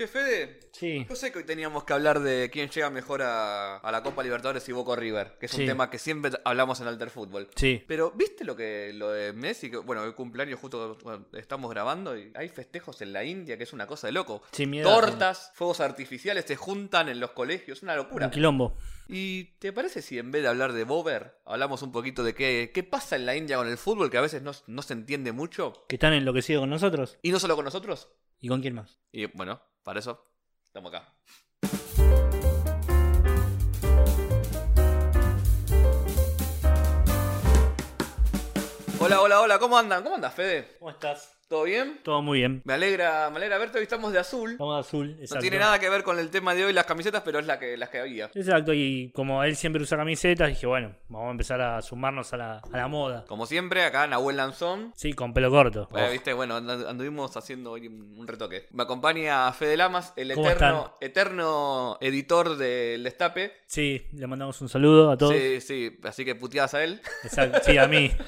Che, Fede, Sí. yo sé que hoy teníamos que hablar de quién llega mejor a, a la Copa Libertadores y Boca River, que es un tema que siempre hablamos en Alter Fútbol. Sí. Pero, ¿viste lo que lo de Messi? Que, bueno, el cumpleaños justo bueno, estamos grabando y hay festejos en la India que es una cosa de loco. Sí, miedo. Tortas, fuegos artificiales se juntan en los colegios, una locura. Un quilombo. ¿Y te parece si en vez de hablar de Bober, hablamos un poquito de qué, qué pasa en la India con el fútbol, que a veces no, no se entiende mucho? Que están enloquecidos con nosotros. Y no solo con nosotros. ¿Y con quién más? Y bueno, para eso estamos acá. Hola, hola, hola, ¿cómo andan? ¿Cómo andas, Fede? ¿Cómo estás? ¿Todo bien? Todo muy bien. Me alegra, me alegra verte, hoy estamos de azul. Estamos de azul. Exacto. No tiene nada que ver con el tema de hoy las camisetas, pero es la que, las que había. Exacto, y como él siempre usa camisetas, dije, bueno, vamos a empezar a sumarnos a la, a la moda. Como siempre, acá Nahuel Lanzón. Sí, con pelo corto. Eh, Oh, viste, bueno, and- anduvimos haciendo hoy un retoque. Me acompaña Fede Lamas, el ¿Cómo eterno, eterno editor del Destape. Sí, le mandamos un saludo a todos. Sí, sí, así que puteadas a él. Exacto, sí, a mí.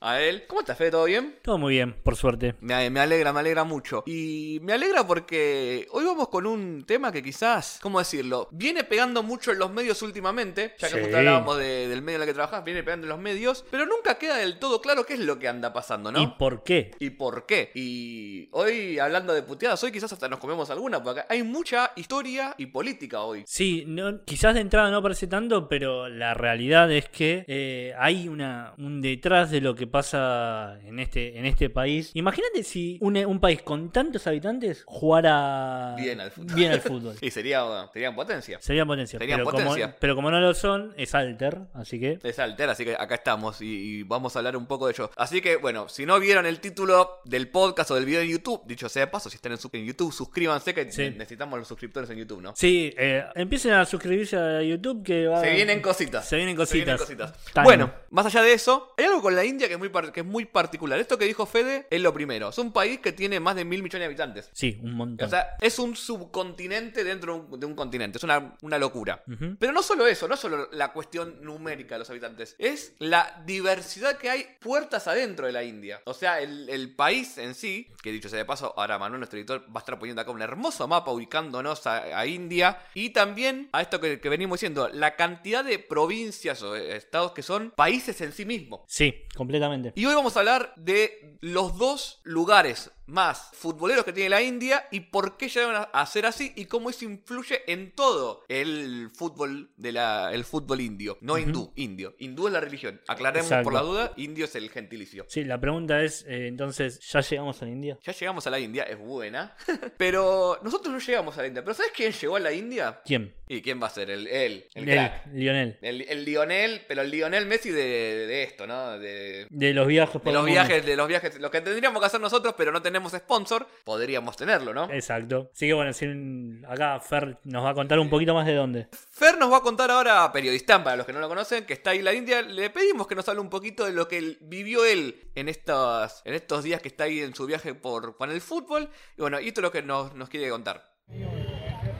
A él. ¿Cómo estás, Fede? ¿Todo bien? Todo muy bien, por suerte. Me, me alegra, me alegra mucho. Y me alegra porque hoy vamos con un tema que quizás, ¿cómo decirlo? Viene pegando mucho en los medios últimamente, ya que Sí. justo hablábamos de- del medio en el que trabajas, viene pegando en los medios, pero nunca queda del todo claro qué es lo que anda pasando, ¿no? ¿Y por qué? ¿Y por qué? Y hoy, hablando de puteadas, hoy quizás hasta nos comemos alguna, porque hay mucha historia y política hoy. Sí, no, quizás de entrada no parece tanto, pero la realidad es que eh, hay una, un detrás de lo que pasa en este, en este país. Imagínate si un, un país con tantos habitantes jugara Bien al fútbol. bien al fútbol. Y sería, sería en potencia. Sería potencia. Serían pero, potencia. Como, pero como no lo son, es alter, así que... Es Alter, así que acá estamos y, y vamos a hablar un poco de ello. Así que, bueno, si no vieron el título del podcast o del video en YouTube, dicho sea de paso, si están en, su- en YouTube, suscríbanse que Sí. necesitamos los suscriptores en YouTube, ¿no? Sí, eh, empiecen a suscribirse a YouTube que va... Se vienen cositas. Se vienen cositas. cositas. Time. Bueno, más allá de eso, hay algo con la India que es, muy que es muy particular. Esto que dijo Fede es lo primero. Es un país que tiene más de mil millones de habitantes. Sí, un montón. O sea, es un subcontinente dentro de un, continente. Es una, una locura. Pero no solo eso, no solo la cuestión numérica de los habitantes, es la diversidad que hay puertas adentro de la India. O sea, el, el país en sí, que dicho sea de paso, ahora Manuel, nuestro editor, va a estar poniendo acá un hermoso mapa ubicándonos a, a India y también a esto que, que venimos diciendo, la cantidad de provincias o estados que son países en sí mismos. Sí, completamente. Y hoy vamos a hablar de los dos lugares lugares más futboleros que tiene la India y por qué llegaron a- ser así y cómo eso influye en todo el fútbol de la el fútbol indio, no hindú, indio. Hindú es la religión. Aclaremos Exacto. por la duda, indio es el gentilicio. Sí, la pregunta es, eh, entonces, ¿ya llegamos a la India? Ya llegamos a la India, es buena, pero nosotros no llegamos a la India. Pero ¿sabes quién llegó a la India? ¿Quién? ¿Y quién va a ser? El, él, el crack. Lionel. El, el Lionel, pero el Lionel Messi de, de esto, ¿no? De, De los viajes por De los mundo. viajes, de los viajes, lo que tendríamos que hacer nosotros, pero no tenemos sponsor, podríamos tenerlo, ¿no? Exacto. Así que bueno, si acá Fer nos va a contar un poquito más de dónde. Fer nos va a contar ahora, periodistán, para los que no lo conocen, que está ahí en la India. Le pedimos que nos hable un poquito de lo que vivió él en estos, en estos días que está ahí en su viaje por, con el fútbol. Y bueno, y esto es lo que nos, nos quiere contar.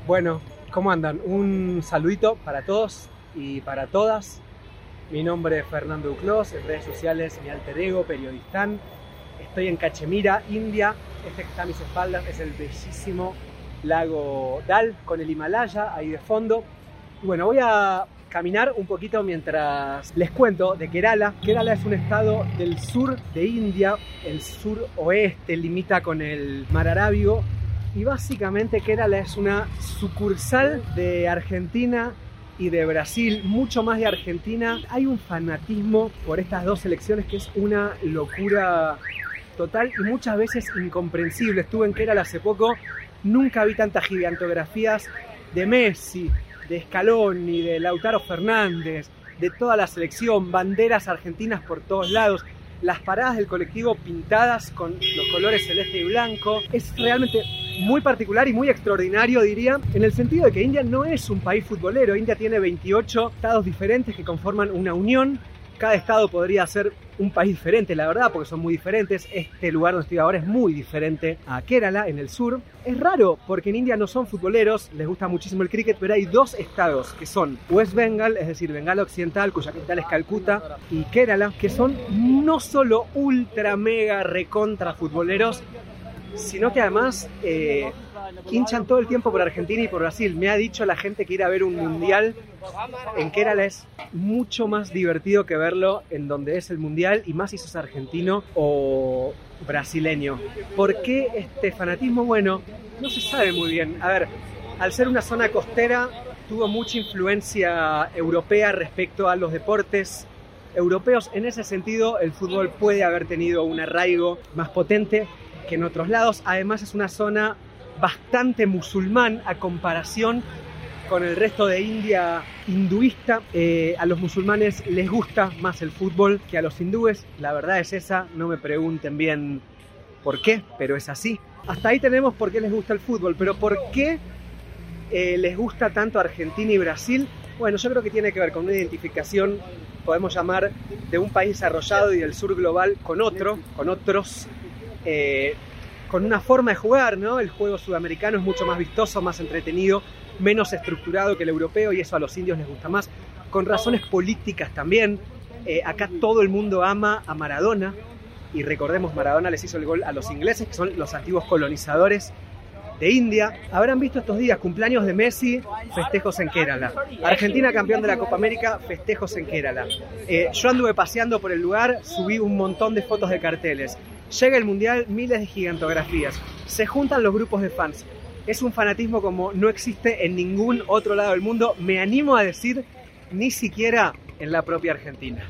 Bueno, ¿cómo andan? Un saludito para todos y para todas. Mi nombre es Fernando Duclos, en redes sociales mi alter ego, periodistán. Estoy en Cachemira, India. Este que está a mis espaldas es el bellísimo lago Dal con el Himalaya ahí de fondo. Y bueno, voy a caminar un poquito mientras les cuento de Kerala. Kerala es un estado del sur de India, el sur oeste, limita con el mar Arábigo y básicamente Kerala es una sucursal de Argentina y de Brasil, mucho más de Argentina. Hay un fanatismo por estas dos selecciones que es una locura total y muchas veces incomprensible. Estuve en Kerala hace poco, nunca vi tantas gigantografías de Messi, de Scaloni, de Lautaro Fernández, de toda la selección, banderas argentinas por todos lados las paradas del colectivo pintadas con los colores celeste y blanco. Es realmente muy particular y muy extraordinario, diría, en el sentido de que India no es un país futbolero. India tiene 28 estados diferentes que conforman una unión. Cada estado podría ser un país diferente, la verdad, porque son muy diferentes. Este lugar donde estoy ahora es muy diferente a Kerala, en el sur. Es raro, porque en India no son futboleros, les gusta muchísimo el cricket, pero hay dos estados, que son West Bengal, es decir, Bengala Occidental, cuya capital es Calcuta, y Kerala, que son no solo ultra, mega, recontra futboleros, sino que además eh, hinchan todo el tiempo por Argentina y por Brasil. Me ha dicho la gente que ir a ver un mundial en Kerala es mucho más divertido que verlo en donde es el mundial y más si sos argentino o brasileño. ¿Por qué este fanatismo? Bueno, no se sabe muy bien. A ver, al ser una zona costera, tuvo mucha influencia europea respecto a los deportes europeos. En ese sentido, el fútbol puede haber tenido un arraigo más potente que en otros lados. Además, es una zona bastante musulmán a comparación con el resto de India hinduista. Eh, a los musulmanes les gusta más el fútbol que a los hindúes. La verdad es esa. No me pregunten bien por qué, pero es así. Hasta ahí tenemos por qué les gusta el fútbol, pero por qué eh, les gusta tanto Argentina y Brasil? Bueno, yo creo que tiene que ver con una identificación, podemos llamar, de un país desarrollado y del sur global con otro, con otros, eh, con una forma de jugar, ¿no? El juego sudamericano es mucho más vistoso, más entretenido, menos estructurado que el europeo y eso a los indios les gusta más, con razones políticas también. Eh, acá todo el mundo ama a Maradona y recordemos, Maradona les hizo el gol a los ingleses, que son los antiguos colonizadores de India. Habrán visto estos días cumpleaños de Messi, festejos en Kerala. Argentina campeón de la Copa América, festejos en Kerala. Eh, yo anduve paseando por el lugar, subí un montón de fotos de carteles. Llega el Mundial, miles de gigantografías. Se juntan los grupos de fans. Es un fanatismo como no existe en ningún otro lado del mundo. Me animo a decir, ni siquiera en la propia Argentina.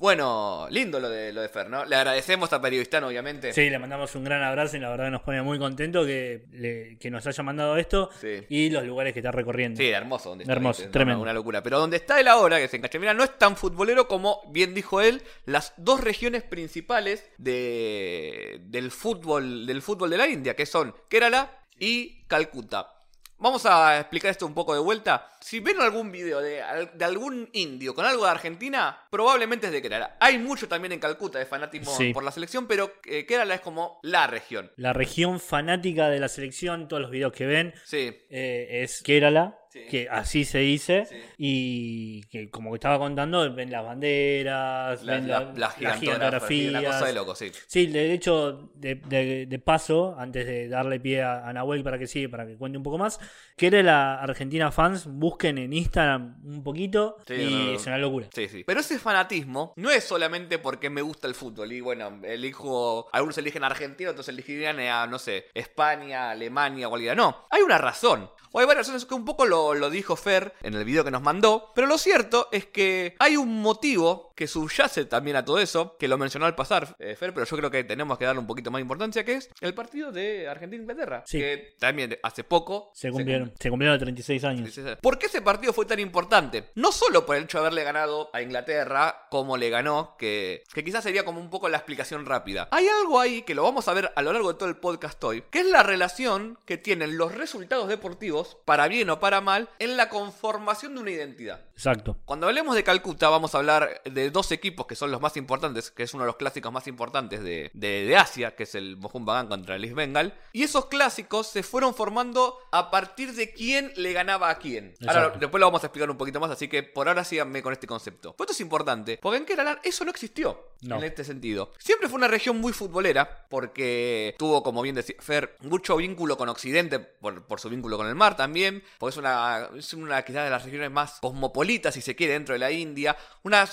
Bueno, lindo lo de, lo de Fer, ¿no? Le agradecemos a Periodistano, obviamente. Sí, le mandamos un gran abrazo y la verdad nos pone muy contento que, que nos haya mandado esto y los lugares que está recorriendo. Sí, hermoso. Donde hermoso, tremendo. Una, locura. Pero donde está él ahora, que es en Cachemira, no es tan futbolero como, bien dijo él, las dos regiones principales de, del, fútbol, del fútbol de la India, que son Kerala y Calcuta. Vamos a explicar esto un poco de vuelta. Si ven algún video de, algún indio con algo de Argentina, probablemente es de Kerala. Hay mucho también en Calcuta de fanatismo por la selección, pero eh, Kerala es como la región. La región fanática de la selección, todos los videos que ven, sí. Eh, es Kerala que así se dice, y que como que estaba contando, ven las banderas, ven las gigantografías. de loco, sí. Sí, de hecho, de, paso, antes de darle pie a, Nahuel para que siga, para que cuente un poco más, que era la Argentina Fans, busquen en Instagram un poquito y es una locura. Sí, sí. Pero ese fanatismo no es solamente porque me gusta el fútbol, y bueno, elijo, algunos eligen Argentina, otros elegirían a, no sé, España, Alemania, cualquiera. No, hay una razón. O hay varias razones que un poco lo, lo, dijo Fer en el video que nos mandó, pero lo cierto es que hay un motivo que subyace también a todo eso, que lo mencionó al pasar eh, Fer, pero yo creo que tenemos que darle un poquito más importancia, que es el partido de Argentina-Inglaterra, sí. que también hace poco se cumplieron, se, cumplieron 36 años. ¿Por qué ese partido fue tan importante? No solo por el hecho de haberle ganado a Inglaterra como le ganó, que, que quizás sería como un poco la explicación rápida. Hay algo ahí que lo vamos a ver a lo largo de todo el podcast hoy, que es la relación que tienen los resultados deportivos para bien o para mal, en la conformación de una identidad. Exacto. Cuando hablemos de Calcuta, vamos a hablar de dos equipos que son los más importantes, que es uno de los clásicos más importantes de, de, Asia, que es el Mohun Bagan contra el East Bengal. Y esos clásicos se fueron formando a partir de quién le ganaba a quién. Ahora, después lo vamos a explicar un poquito más, así que por ahora síganme con este concepto. esto es importante, porque en Kerala eso no existió en este sentido. Siempre fue una región muy futbolera, porque tuvo, como bien decía Fer, mucho vínculo con Occidente por, por su vínculo con el mar también, porque es una, es una quizás de las regiones más cosmopolitas, si se quiere, dentro de la India. Una,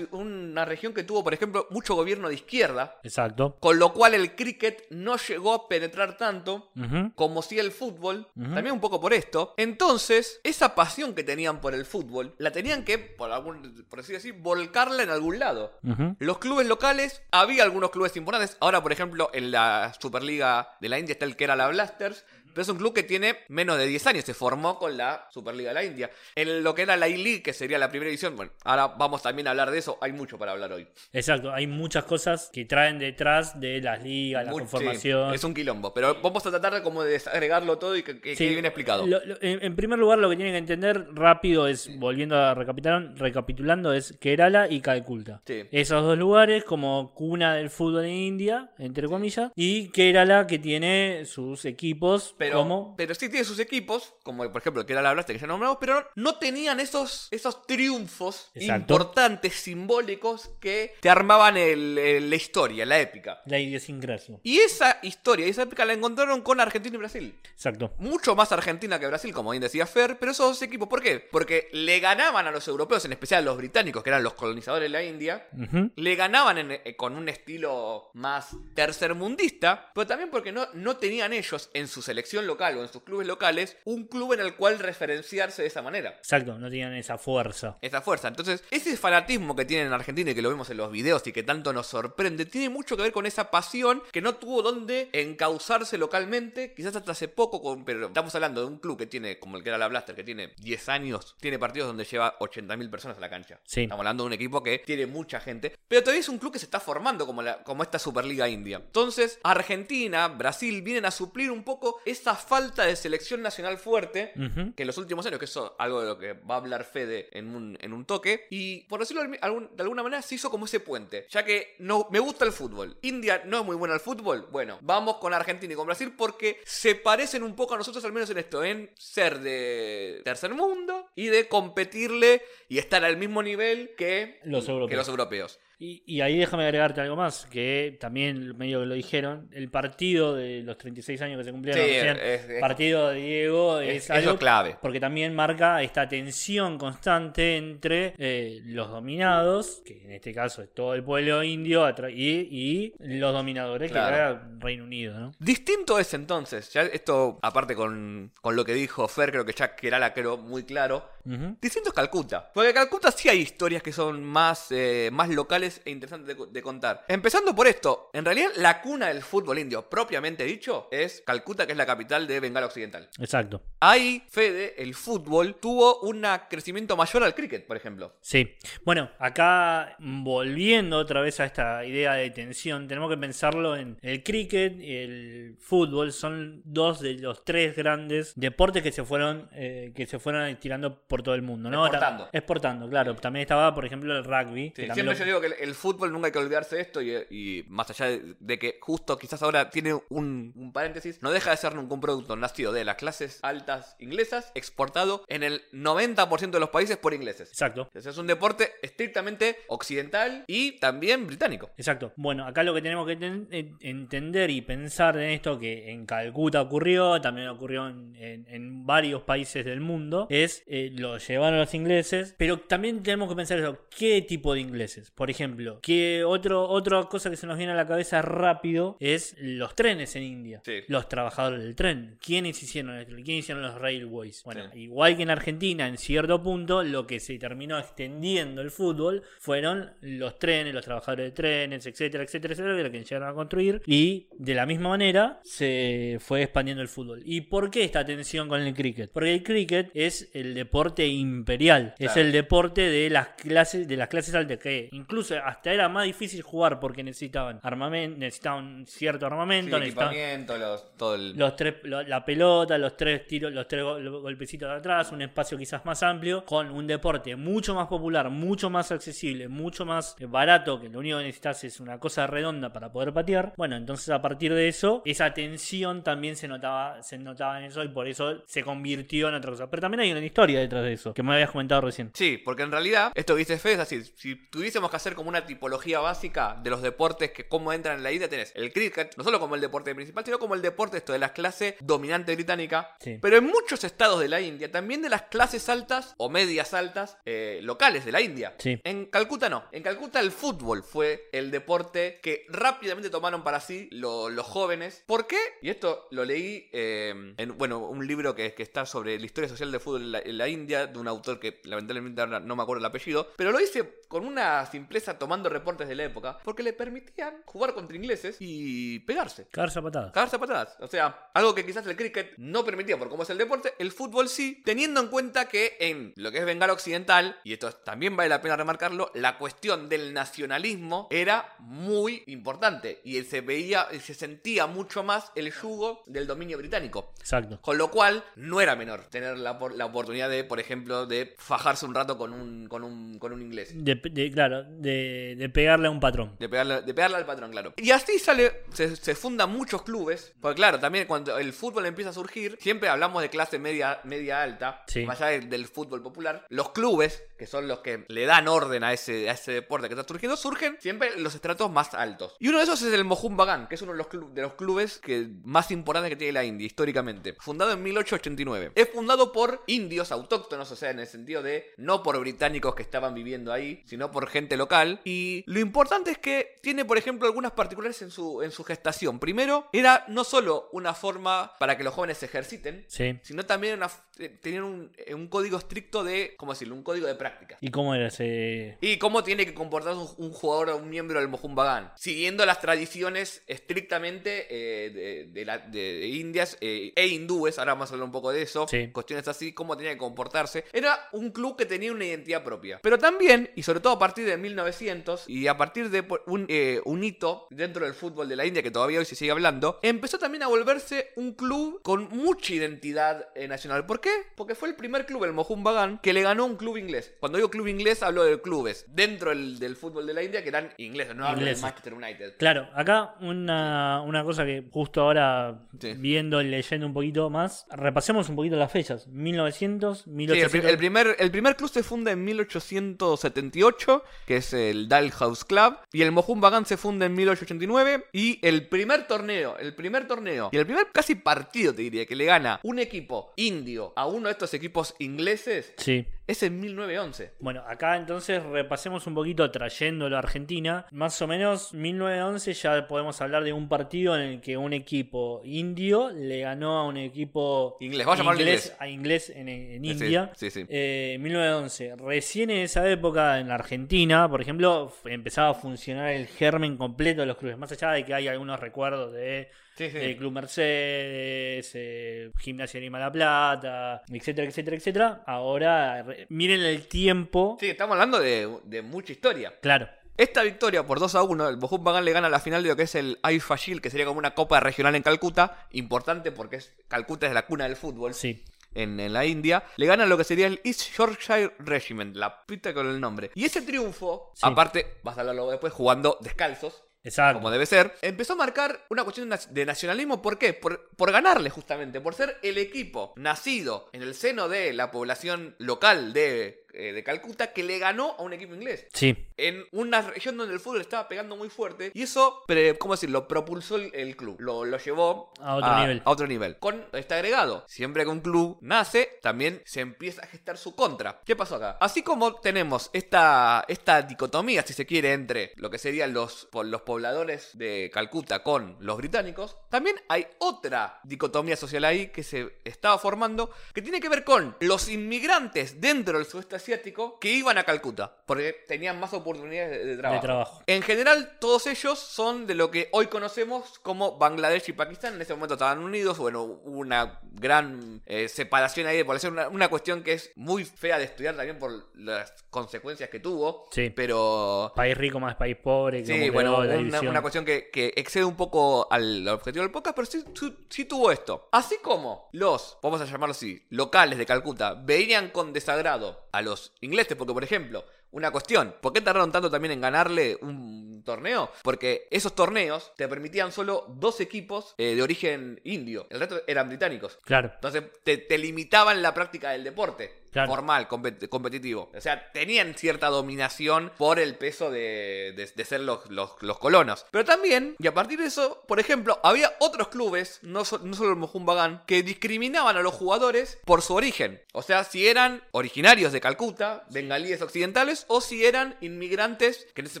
una región que tuvo, por ejemplo, mucho gobierno de izquierda. Exacto. Con lo cual el cricket no llegó a penetrar tanto como si el fútbol. También un poco por esto. Entonces, esa pasión que tenían por el fútbol, la tenían que, por, algún, por decir así, volcarla en algún lado. Los clubes locales, había algunos clubes importantes. Ahora, por ejemplo, en la Superliga de la India está el que era la Blasters pero es un club que tiene menos de 10 años. Se formó con la Superliga de la India. En lo que era la I-League, que sería la primera edición. Bueno, ahora vamos también a hablar de eso. Hay mucho para hablar hoy. Exacto. Hay muchas cosas que traen detrás de las ligas, la conformación. es un quilombo. Pero vamos a tratar de como de desagregarlo todo y que, quede bien explicado. en, primer lugar, lo que tienen que entender rápido es, volviendo a recapitular, recapitulando, es Kerala y Calculta. Esos dos lugares como cuna del fútbol en India, entre comillas. Y Kerala que tiene sus equipos pero, ¿Cómo? pero sí tiene sus equipos, como por ejemplo el que era la Blaster que ya nombramos, pero no tenían esos, esos triunfos Exacto. importantes, simbólicos, que te armaban el- el- la historia, la épica. La idiosincrasia. Y esa historia, esa épica la encontraron con Argentina y Brasil. Exacto. Mucho más Argentina que Brasil, como bien decía Fer, pero esos dos equipos, ¿por qué? Porque le ganaban a los europeos, en especial a los británicos, que eran los colonizadores de la India, le ganaban en- eh, con un estilo más tercermundista, pero también porque no, no tenían ellos en su selección local o en sus clubes locales un club en el cual referenciarse de esa manera. Exacto, no tenían esa fuerza. Esa fuerza. Entonces, ese fanatismo que tienen en Argentina y que lo vemos en los videos y que tanto nos sorprende, tiene mucho que ver con esa pasión que no tuvo dónde encauzarse localmente, quizás hasta hace poco, con- pero estamos hablando de un club que tiene, como el que era la Blaster, que tiene 10 años, tiene partidos donde lleva 80.000 personas a la cancha. Sí. Estamos hablando de un equipo que tiene mucha gente, pero todavía es un club que se está formando como, la, como esta Superliga India. Entonces, Argentina, Brasil vienen a suplir un poco esa falta de selección nacional fuerte que en los últimos años, que eso es algo de lo que va a hablar Fede en un, en un toque, y por decirlo de alguna manera se hizo como ese puente, ya que no, me gusta el fútbol, India no es muy buena al fútbol, bueno, vamos con Argentina y con Brasil porque se parecen un poco a nosotros al menos en esto, en ser de tercer mundo y de competirle y estar al mismo nivel que Los europeos. Que los europeos. Y, y ahí déjame agregarte algo más, que también medio que lo dijeron, el partido de los 36 años que se cumplieron Sí, recién, es- es- partido de Diego Es- es, algo clave. porque también marca esta tensión constante entre eh, los dominados, que en este caso es todo el pueblo indio, y, y los dominadores, Claro. que era Reino Unido, ¿no? Distinto es entonces, ya esto aparte con, con lo que dijo Fer, creo que ya Kerala quedó muy claro, Ujú. Distinto es Calcuta. Porque Calcuta sí hay historias que son más, eh, más locales e interesantes de, de contar. Empezando por esto, en realidad la cuna del fútbol indio, propiamente dicho, es Calcuta, que es la capital de Bengala Occidental. Exacto. Ahí, Fede, el fútbol, tuvo un crecimiento mayor al cricket, por ejemplo. Sí. Bueno, acá volviendo otra vez a esta idea de tensión, tenemos que pensarlo en el cricket y el fútbol son dos de los tres grandes deportes que se fueron eh, que se fueron tirando por todo el mundo, ¿no? Exportando. Ta- Exportando, claro. También estaba, por ejemplo, el rugby. Sí, siempre lo- yo digo que el, el fútbol nunca hay que olvidarse de esto y, y más allá de, de que justo quizás ahora tiene un, un paréntesis, no deja de ser nunca un producto nacido de las clases altas inglesas, exportado en el 90% de los países por ingleses. Exacto. Entonces es un deporte estrictamente occidental y también británico. Exacto. Bueno, acá lo que tenemos que ten- en- entender y pensar en esto que en Calcuta ocurrió, también ocurrió en, en- en varios países del mundo, es eh, lo llevaron los ingleses, pero también tenemos que pensar eso, ¿qué tipo de ingleses? Por ejemplo, que otro, otra cosa que se nos viene a la cabeza rápido es los trenes en India. Sí. Los trabajadores del tren. ¿Quiénes hicieron esto? ¿Quiénes hicieron los railways? Bueno, Sí. igual que en Argentina, en cierto punto, lo que se terminó extendiendo el fútbol fueron los trenes, los trabajadores de trenes, etcétera, etcétera, etcétera, que era que llegaron a construir. Y de la misma manera se fue expandiendo el fútbol. ¿Y por qué esta tensión con el cricket? Porque el cricket es el deporte imperial, es el deporte de las clases, de las clases altas, que incluso hasta era más difícil jugar porque necesitaban armamento, necesitaban cierto armamento, Sí, necesitaban equipamiento, los, todo el... los tres, lo- la pelota, los tres tiros, los tres gol- golpecitos de atrás, un espacio quizás más amplio, con un deporte mucho más popular, mucho más accesible, mucho más barato, que lo único que necesitas es una cosa redonda para poder patear. Bueno, entonces a partir de eso, esa tensión también se notaba, se notaba en eso y por eso se convirtió en otra cosa. Pero también hay una historia detrás de eso, que me habías comentado recién. Sí, porque en realidad, esto que dice Fede es así, si tuviésemos que hacer como una tipología básica de los deportes que cómo entran en la India, tenés el cricket, no solo como el deporte principal, sino como el deporte esto de la clase dominante británica, Sí. pero en muchos estados de la India, también de las clases altas o medias altas eh, locales de la India. Sí. En Calcuta no, en Calcuta el fútbol fue el deporte que rápidamente tomaron para sí lo- los jóvenes. ¿Por qué? Y esto lo leí eh, en, bueno, un libro que, que está sobre la historia social del fútbol en la, en la India, de un autor que lamentablemente ahora no me acuerdo el apellido, pero lo hice con una simpleza tomando reportes de la época, porque le permitían jugar contra ingleses y pegarse. Cagarse a patadas. Cagarse a patadas. O sea, algo que quizás el cricket no permitía por cómo es el deporte, el fútbol sí, teniendo en cuenta que en lo que es Bengala Occidental, y esto también vale la pena remarcarlo, la cuestión del nacionalismo era muy importante y se veía, se sentía mucho más el yugo del dominio británico. Exacto. Con lo cual, no era menor tener la, la oportunidad de, por ejemplo, de fajarse un rato con un, con un, con un inglés. De, de- claro, de, de pegarle a un patrón. De pegarle, de pegarle al patrón, claro. Y así sale, se, se fundan muchos clubes. Porque claro, también cuando el fútbol empieza a surgir, siempre hablamos de clase media, media alta, Sí. más allá del, del fútbol popular. Los clubes, que son los que le dan orden a ese, a ese deporte que está surgiendo, surgen siempre los estratos más altos. Y uno de esos es el Mohun Bagan, que es uno de los, de los clubes que, más importantes que tiene la India, históricamente. Fundado en 1889. Es fundado por indios autóctonos, o sea, en el sentido de no por británicos que estaban viviendo ahí, sino por gente local. Y lo importante es que tiene, por ejemplo, algunas particulares en su, en su gestación. Primero, era no solo una forma para que los jóvenes se ejerciten, Sí. sino también una, tenían un, eh, un código estricto de, ¿cómo decirlo? Un código de práctica. ¿Y cómo era ese...? Y cómo tiene que comportarse un, un jugador o un miembro del Mohun Bagan, siguiendo las tradiciones estrictamente eh, de, de la- de- de indias eh, e hindúes, ahora vamos a hablar un poco de eso, Sí. cuestiones así, cómo tenía que comportarse. Era un club que tenía una identidad propia. Pero también, y sobre todo a partir de 1900, y a partir de un, eh, un hito dentro del fútbol de la India, que todavía hoy se sigue hablando, empezó también a volverse un club con mucha identidad eh, nacional. ¿Por qué? Porque fue el primer club, el Mohun Bagan, que le ganó un club inglés. Cuando digo club inglés, hablo de clubes dentro del, del fútbol de la India que eran ingleses, no hablo del Ingleses. Manchester United. Claro, acá una, una cosa que justo ahora, Sí. viendo y leyendo un poquito más, repasemos un poquito las fechas. 1900, Sí, el, 1800... pri- el primer, el primer club se funda en 1878, que es el Dalhouse Club, y el Mohun Bagan se funda en 1889, y el primer torneo, el primer torneo, y el primer casi partido, te diría, que le gana un equipo indio a uno de estos equipos ingleses, Sí. Es en 1911. Bueno, acá entonces repasemos un poquito trayéndolo a Argentina. Más o menos 1911 ya podemos hablar de un partido en el que un equipo indio le ganó a un equipo Inglés, llamarlo inglés. a inglés en, en Sí, India. sí, sí. Eh, 1911. Recién en esa época en la Argentina, por ejemplo, empezaba a funcionar el germen completo de los clubes. Más allá de que hay algunos recuerdos de Sí, sí. eh, Club Mercedes, eh, Gimnasia de Lima La Plata, etcétera, etcétera, etcétera. Ahora, miren el tiempo. Sí, estamos hablando de, de mucha historia. Claro, Esta victoria por 2 a 1, el Mohun Bagan le gana la final de lo que es el Aifa Shield, que sería como una copa regional en Calcuta, importante porque es, Calcuta es la cuna del fútbol sí. en, en la India. Le gana lo que sería el East Yorkshire Regiment, la pita con el nombre. Y ese triunfo, Sí. aparte, vas a hablarlo después, jugando descalzos, Exacto. como debe ser, empezó a marcar una cuestión de nac- de nacionalismo. ¿Por qué? Por, por ganarle justamente, por ser el equipo nacido en el seno de la población local de, eh, de Calcuta que le ganó a un equipo inglés Sí, en una región donde el fútbol estaba pegando muy fuerte y eso, pre- ¿cómo decirlo? Propulsó el, el club, lo, lo llevó A otro nivel. a otro nivel. Con este agregado, siempre que un club nace, también se empieza a gestar su contra. ¿Qué pasó acá? Así como tenemos esta, esta dicotomía, si se quiere, entre lo que serían los, los pobladores de Calcuta con los británicos, también hay otra dicotomía social ahí que se estaba formando que tiene que ver con los inmigrantes dentro del sudeste asiático que iban a Calcuta porque tenían más oportunidades de, de trabajo. de trabajo. En general, todos ellos son de lo que hoy conocemos como Bangladesh y Pakistán. En ese momento estaban unidos. Bueno, hubo una gran eh, separación ahí de población. Una, una cuestión que es muy fea de estudiar también por las consecuencias que tuvo. Sí. Pero. País rico más país pobre. Sí, bueno, una, una cuestión que, que excede un poco al objetivo del podcast, pero sí, sí- sí tuvo esto. Así como los, vamos a llamarlo así, locales de Calcuta veían con desagrado a los ingleses, porque por ejemplo, una cuestión, ¿por qué tardaron tanto también en ganarle un torneo? Porque esos torneos te permitían solo dos equipos eh, de origen indio, el resto eran británicos. Claro, Entonces te, te limitaban la práctica del deporte. Claro. Formal, compet- competitivo. O sea, tenían cierta dominación por el peso de, de- de ser los, los- los colonos. Pero también, y a partir de eso, por ejemplo, había otros clubes, no, so- no solo el Mohun Bagan, que discriminaban a los jugadores por su origen. O sea, si eran originarios de Calcuta, bengalíes occidentales, o si eran inmigrantes, que en ese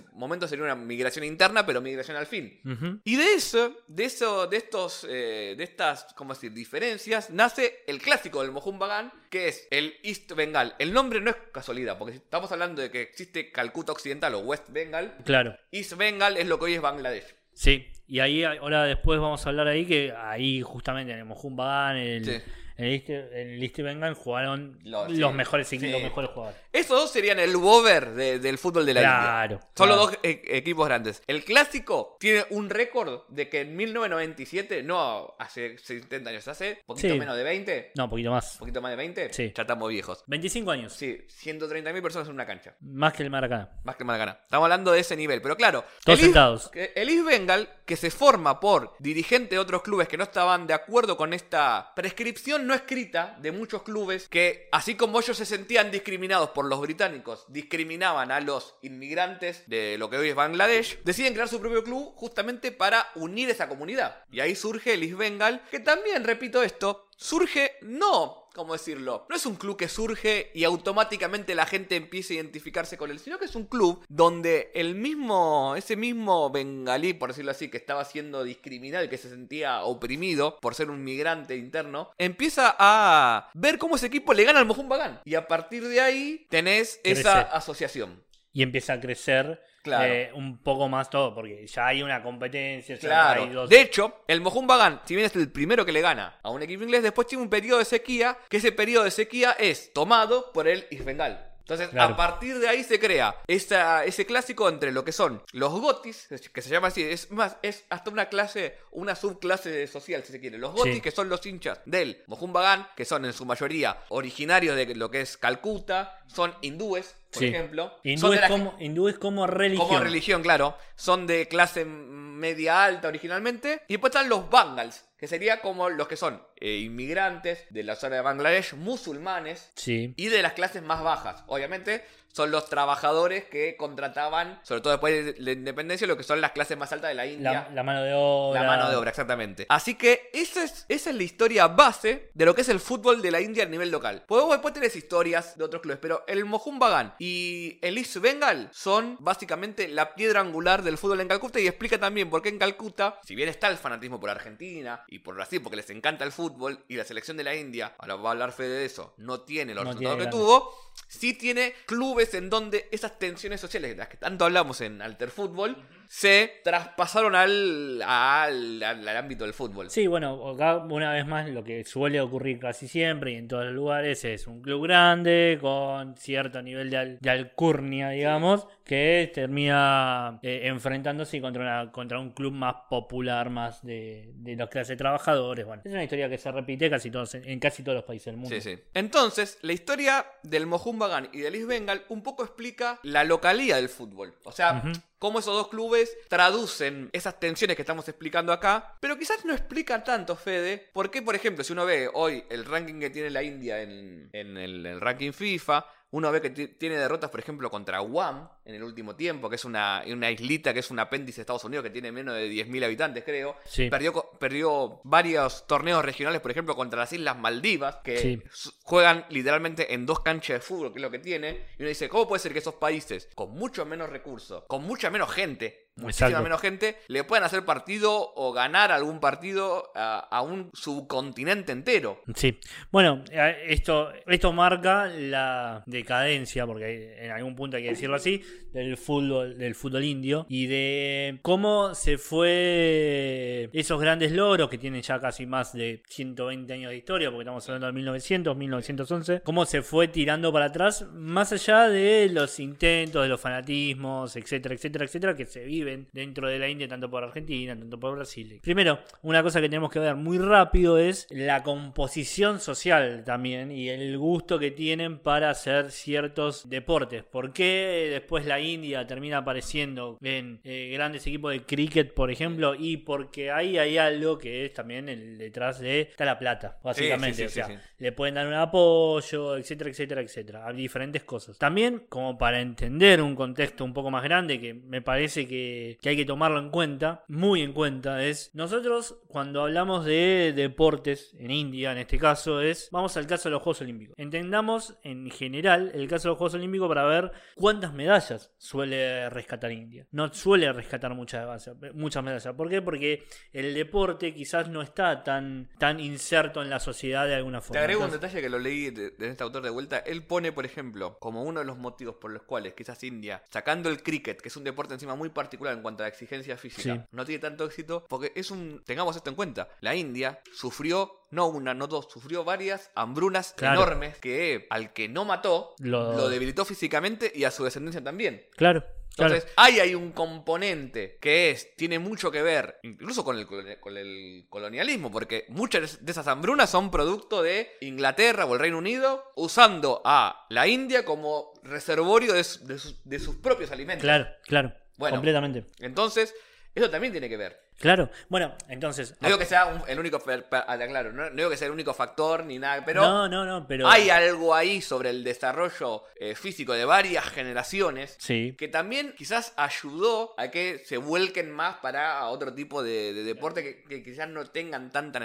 momento sería una migración interna, pero migración al fin. Y de eso, de eso, de estos, eh, de estas, ¿cómo decir? Diferencias, nace el clásico del Mohun Bagan, que es el East Bengal. El nombre no es casualidad, porque si estamos hablando de que existe Calcuta Occidental o West Bengal. claro. East Bengal es lo que hoy es Bangladesh. Sí, y ahí ahora después vamos a hablar ahí que ahí justamente en el Mohun Bagan, el, Sí. En el East, el East Bengal jugaron Lo- los sí, mejores sí. los mejores jugadores. Esos dos serían el Bover de- del fútbol de la Claro, India. Son claro. los dos e- equipos grandes. El clásico tiene un récord de que en 1997, no hace 70 años, hace poquito Sí. menos de 20, No, un poquito más. poquito más de 20, Sí. ya estamos viejos. 25 años. Sí, 130.000 personas en una cancha. Más que el Maracaná. Más que Maracaná. Estamos hablando de ese nivel. Pero claro, Todos el East- sentados. que- el East Bengal, que se forma por dirigentes de otros clubes que no estaban de acuerdo con esta prescripción no escrita de muchos clubes que, así como ellos se sentían discriminados por los británicos, discriminaban a los inmigrantes de lo que hoy es Bangladesh, deciden crear su propio club justamente para unir esa comunidad. Y ahí surge el East Bengal, que también, repito esto, surge no ¿cómo decirlo? No es un club que surge y automáticamente la gente empieza a identificarse con él, sino que es un club donde el mismo, ese mismo bengalí, por decirlo así, que estaba siendo discriminado y que se sentía oprimido por ser un migrante interno, empieza a ver cómo ese equipo le gana al Mohun Bagan. Y a partir de ahí tenés esa asociación. Y empieza a crecer Claro. eh, un poco más todo, porque ya hay una competencia. ya Claro. hay dos- De hecho, el Mohun Bagan, si bien es el primero que le gana a un equipo inglés, después tiene un periodo de sequía, que ese periodo de sequía es tomado por el East Bengal. Entonces, Claro. a partir de ahí se crea esa- ese clásico entre lo que son los gotis, que se llama así, es más, es hasta una clase, una subclase social, si se quiere. Los gotis, Sí. que son los hinchas del Mohun Bagan, que son en su mayoría originarios de lo que es Calcuta, son hindúes, por Sí. ejemplo. Hindúes la- como, hindúes como religión. como religión, claro. Son de clase media alta originalmente. Y después están los Bangals, que sería como los que son eh, inmigrantes de la zona de Bangladesh, musulmanes. Sí. Y de las clases más bajas, obviamente, son los trabajadores que contrataban, sobre todo después de la independencia, lo que son las clases más altas de la India. La, la mano de obra. La mano de obra, exactamente. Así que esa es, esa es la historia base de lo que es el fútbol de la India a nivel local. Vos después tenés historias de otros clubes, pero el Mohun Bagan y el East Bengal son básicamente la piedra angular del fútbol en Calcuta y explica también por qué en Calcuta, si bien está el fanatismo por Argentina y por Brasil, porque les encanta el fútbol y la selección de la India, ahora va a hablar Fede de eso, no tiene los No resultados tiene que tuvo, sí tiene clubes en donde esas tensiones sociales, de las que tanto hablamos en Alter Fútbol, se traspasaron al, al, al- al ámbito del fútbol. Sí, bueno, acá una vez más lo que suele ocurrir casi siempre y en todos los lugares es un club grande con cierto nivel de, al- de alcurnia, digamos, que termina eh, enfrentándose contra, una, contra un club más popular, más de, de los clases trabajadores. Bueno, es una historia que se repite casi todos, en, en casi todos los países del mundo. Sí, sí. Entonces, la historia del Mohun Bagan y del East Bengal un poco explica la localía del fútbol. O sea. Cómo esos dos clubes traducen esas tensiones que estamos explicando acá, pero quizás no explica tanto, Fede, porque, por ejemplo, si uno ve hoy el ranking que tiene la India en, en el ranking FIFA, uno ve que ti- tiene derrotas, por ejemplo, contra Guam en el último tiempo, que es una, una islita que es un apéndice de Estados Unidos que tiene menos de 10.000 habitantes, creo. Sí. Perdió, perdió varios torneos regionales, por ejemplo, contra las Islas Maldivas, que Sí. juegan literalmente en dos canchas de fútbol, que es lo que tiene. Y uno dice, ¿cómo puede ser que esos países, con mucho menos recursos, con mucha menos gente, muchísima Exacto. menos gente, le puedan hacer partido o ganar algún partido a, a un subcontinente entero? Sí, bueno, esto, esto marca la decadencia, porque en algún punto hay que decirlo así, del fútbol, del fútbol indio y de cómo se fue esos grandes logros que tienen ya casi más de 120 años de historia, porque estamos hablando de 1900, 1911, cómo se fue tirando para atrás, más allá de los intentos, de los fanatismos, etcétera, etcétera, etcétera, que se viven dentro de la India, tanto por Argentina, tanto por Brasil. Primero, una cosa que tenemos que ver muy rápido es la composición social también y el gusto que tienen para hacer ciertos deportes. ¿Por qué después la India termina apareciendo en eh, grandes equipos de cricket, por ejemplo? Y porque ahí hay algo que es también el detrás de está la plata, básicamente. sí, o sí, sea, le pueden dar un apoyo, etcétera, etcétera, etcétera. Hay diferentes cosas. También, como para entender un contexto un poco más grande, que me parece que, que hay que tomarlo en cuenta, muy en cuenta, es nosotros cuando hablamos de deportes en India, en este caso, es, vamos al caso de los Juegos Olímpicos. Entendamos en general el caso de los Juegos Olímpicos para ver cuántas medallas suele rescatar India. No suele rescatar muchas, muchas medallas. ¿Por qué? Porque el deporte quizás no está tan, tan inserto en la sociedad de alguna Te forma. agrego un detalle que lo leí de, de este autor de vuelta. Él pone, por ejemplo, como uno de los motivos por los cuales quizás India, sacando el cricket, que es un deporte encima muy particular, en cuanto a la exigencia física Sí. no tiene tanto éxito porque es un. Tengamos esto en cuenta. La India sufrió. No una, no dos, sufrió varias hambrunas Claro. enormes que al que no mató Lo- lo debilitó físicamente y a su descendencia también. Claro, claro. Entonces, ahí hay un componente que es, tiene mucho que ver, incluso con el, coloni- con el colonialismo, porque muchas de esas hambrunas son producto de Inglaterra o el Reino Unido usando a la India como reservorio de, su- de sus, de sus propios alimentos. Claro, claro. Bueno. Completamente. Entonces, eso también tiene que ver. Claro. Bueno, entonces. No digo que sea un- el único, ah, claro, no, no digo que sea el único factor ni nada, pero no, no, no, pero. hay algo ahí sobre el desarrollo eh, físico de varias generaciones Sí. que también quizás ayudó a que se vuelquen más para otro tipo de, de deporte que, que quizás no tengan tantos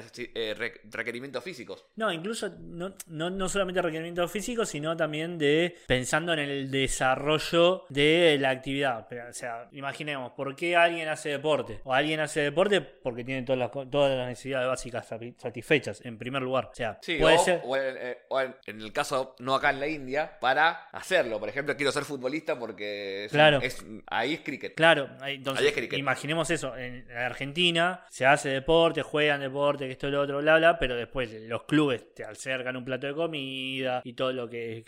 requerimientos físicos. No, incluso no, no, no solamente requerimientos físicos, sino también de pensando en el desarrollo de la actividad. O sea, imaginemos, ¿por qué alguien hace deporte? O alguien hace deporte porque tiene todas las, todas las necesidades básicas satisfechas, en primer lugar. O sea, Sí, puede o, ser. o en, eh, o en- en el caso no acá en la India, para hacerlo. Por ejemplo, quiero ser futbolista porque es- Claro. es- ahí es cricket. Claro, ahí- entonces Ahí es cricket. imaginemos eso, en Argentina se hace deporte, juegan deporte, que esto y lo otro, bla, bla, pero después los clubes te acercan un plato de comida y todo lo que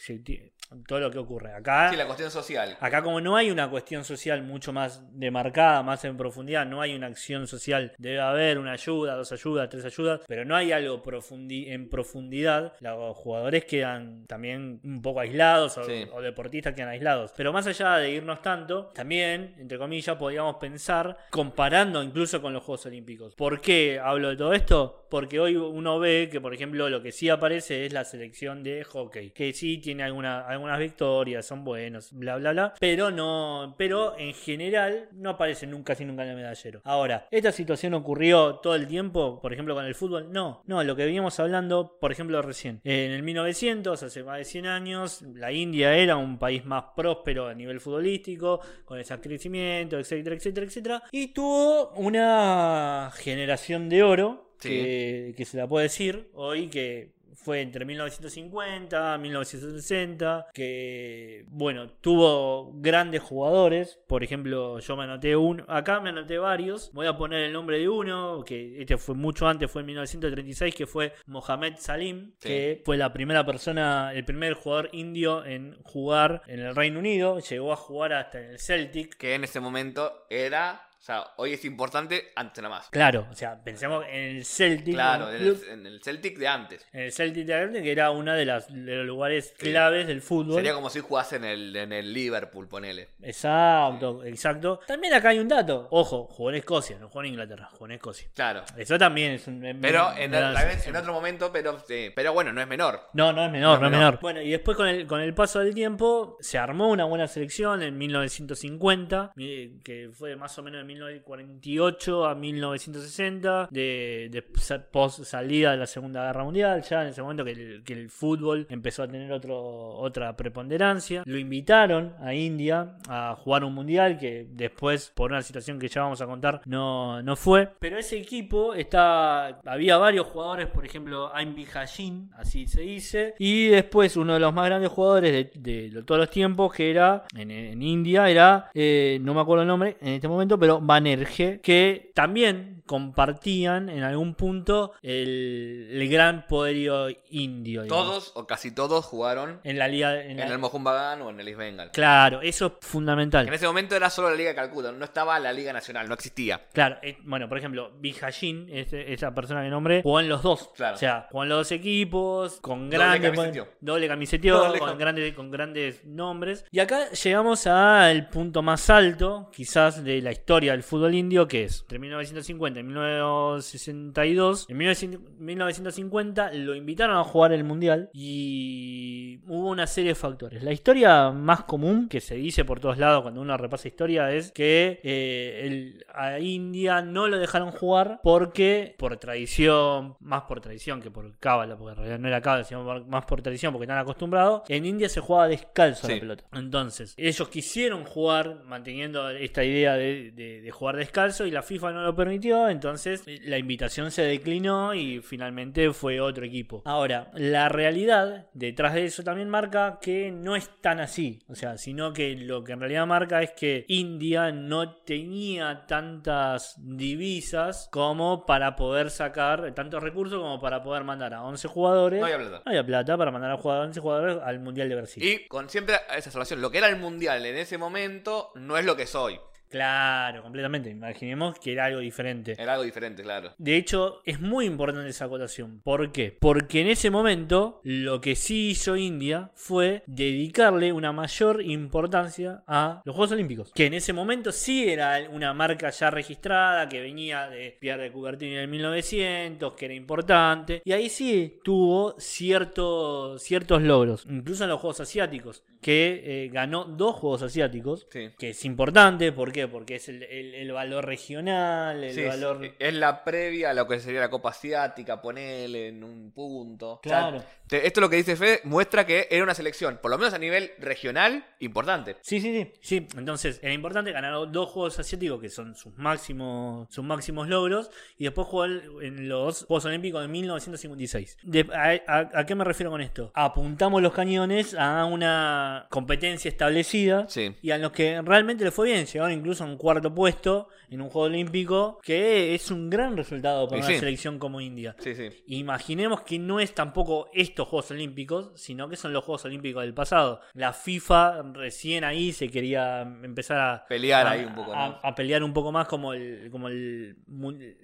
todo lo que ocurre. Acá Sí, la cuestión social. Acá como no hay una cuestión social mucho más demarcada, más en profundidad, no hay una acción social, debe haber una ayuda, dos ayudas, tres ayudas, pero no hay algo profundi- en profundidad, los jugadores quedan también un poco aislados o, Sí. o deportistas quedan aislados. Pero más allá de irnos tanto, también, entre comillas, podríamos pensar comparando incluso con los Juegos Olímpicos. ¿Por qué hablo de todo esto? Porque hoy uno ve que, por ejemplo, lo que sí aparece es la selección de hockey, que sí tiene alguna, algunas victorias, son buenos, bla, bla, bla, pero no, pero en general no aparece nunca, casi nunca en el medallero. Ahora, ¿esta situación ocurrió todo el tiempo, por ejemplo, con el fútbol? No, no, lo que veníamos hablando, por ejemplo, recién. En el 1900, hace más de 100 años, la India era un país más próspero a nivel futbolístico, con ese crecimiento, etcétera, etcétera, etcétera, y tuvo una generación de oro Sí. que, que se la puede decir hoy que fue entre 1950 1960 que bueno tuvo grandes jugadores por ejemplo yo me anoté uno acá me anoté varios voy a poner el nombre de uno que este fue mucho antes fue en 1936 que fue Mohamed Salim Sí. que fue la primera persona el primer jugador indio en jugar en el Reino Unido llegó a jugar hasta en el Celtic Que en ese momento era. O sea, hoy es importante, antes nada más. Claro, o sea, pensemos en el Celtic. Claro, en el, en el Celtic de antes. en el Celtic de Argentina, que era uno de, las, de los lugares claves del fútbol. Sería como si jugase en el, en el Liverpool, ponele. Exacto, exacto. También acá hay un dato. Ojo, jugó en Escocia, no jugó en Inglaterra, jugó en Escocia. Claro. Eso también es un. Pero en, vez en otro momento, pero sí. Pero bueno, no es menor. No, no es menor, No no, es menor. menor. Bueno, y después con el, con el paso del tiempo se armó una buena selección en 1950, mi- que fue más o menos de 1948 a 1960, de, post salida de la Segunda Guerra Mundial, ya en ese momento que el, que el fútbol empezó a tener otro, otra preponderancia. Lo invitaron a India a jugar un mundial que después, por una situación que ya vamos a contar, no, no fue. Pero ese equipo está. Había varios jugadores, por ejemplo, Aimbi Hajin, así se dice. Y después uno de los más grandes jugadores de, todos los tiempos, que era en, en India, era. eh, no me acuerdo el nombre en este momento, pero Banerjee, que también compartían en algún punto el, el gran poderío indio. digamos, Todos o casi todos jugaron En la liga. En en la- el Mohun o en el East Bengal. Claro, eso es fundamental. En ese momento era solo la Liga de Calcuta, no estaba la Liga Nacional, no existía. Claro, eh, bueno, por ejemplo, Bijajin, esa persona que nombré, jugó en los dos. Claro. O sea, jugó en los dos equipos, con grandes. Doble camiseteo, Doble con, grandes, con grandes nombres. Y acá llegamos al punto más alto, quizás, de la historia del fútbol indio, que es entre 1950 y 1962. En 1900 1950 lo invitaron a jugar el mundial y hubo una serie de factores. La historia más común que se dice por todos lados cuando uno repasa historia es que eh, el- a India no lo dejaron jugar porque por tradición, más por tradición que por cábala, porque en realidad no era cábala, sino por- más por tradición porque están acostumbrados, en India se jugaba descalzo Sí. la pelota. Entonces, ellos quisieron jugar manteniendo esta idea de, de- de jugar descalzo y la FIFA no lo permitió, entonces la invitación se declinó y finalmente fue otro equipo. Ahora, la realidad detrás de eso también marca que no es tan así. O sea, sino que lo que en realidad marca es que India no tenía tantas divisas como para poder sacar tantos recursos como para poder mandar a 11 jugadores. No había plata. No había plata para mandar a jugadores, 11 jugadores al Mundial de Brasil. Y con siempre esa relación, lo que era el mundial en ese momento no es lo que es hoy. Claro, completamente. Imaginemos que era algo diferente. Era algo diferente, claro. De hecho, es muy importante esa acotación. ¿Por qué? Porque en ese momento lo que sí hizo India fue dedicarle una mayor importancia a los Juegos Olímpicos. Que en ese momento sí era una marca ya registrada, que venía de Pierre de Coubertin en el 1900, que era importante. Y ahí sí tuvo cierto- ciertos logros. Incluso en los Juegos Asiáticos, que eh, ganó dos Juegos Asiáticos. Sí. Que es importante, ¿por qué? Porque es el, el- el valor regional, el Sí, valor... Es la previa a lo que sería la Copa Asiática, ponele en un punto. O sea, Claro. te- esto lo que dice Fede muestra que era una selección, por lo menos a nivel regional, importante. Sí, sí, sí, sí. Entonces era importante ganar dos juegos asiáticos que son sus máximos, sus máximos logros y después jugar en los Juegos Olímpicos de 1956. De- a, a- ¿a qué me refiero con esto? Apuntamos los cañones a una competencia establecida Sí. y a los que realmente le fue bien. Llegaron incluso a un cuarto puesto en un Juego Olímpico que es un gran resultado para una sí. selección como India. Sí. Imaginemos que no es tampoco estos Juegos Olímpicos, sino que son los Juegos Olímpicos del pasado. La FIFA recién ahí se quería empezar a Pelear a- ahí un poco, ¿no? a pelear un poco más como el, como el,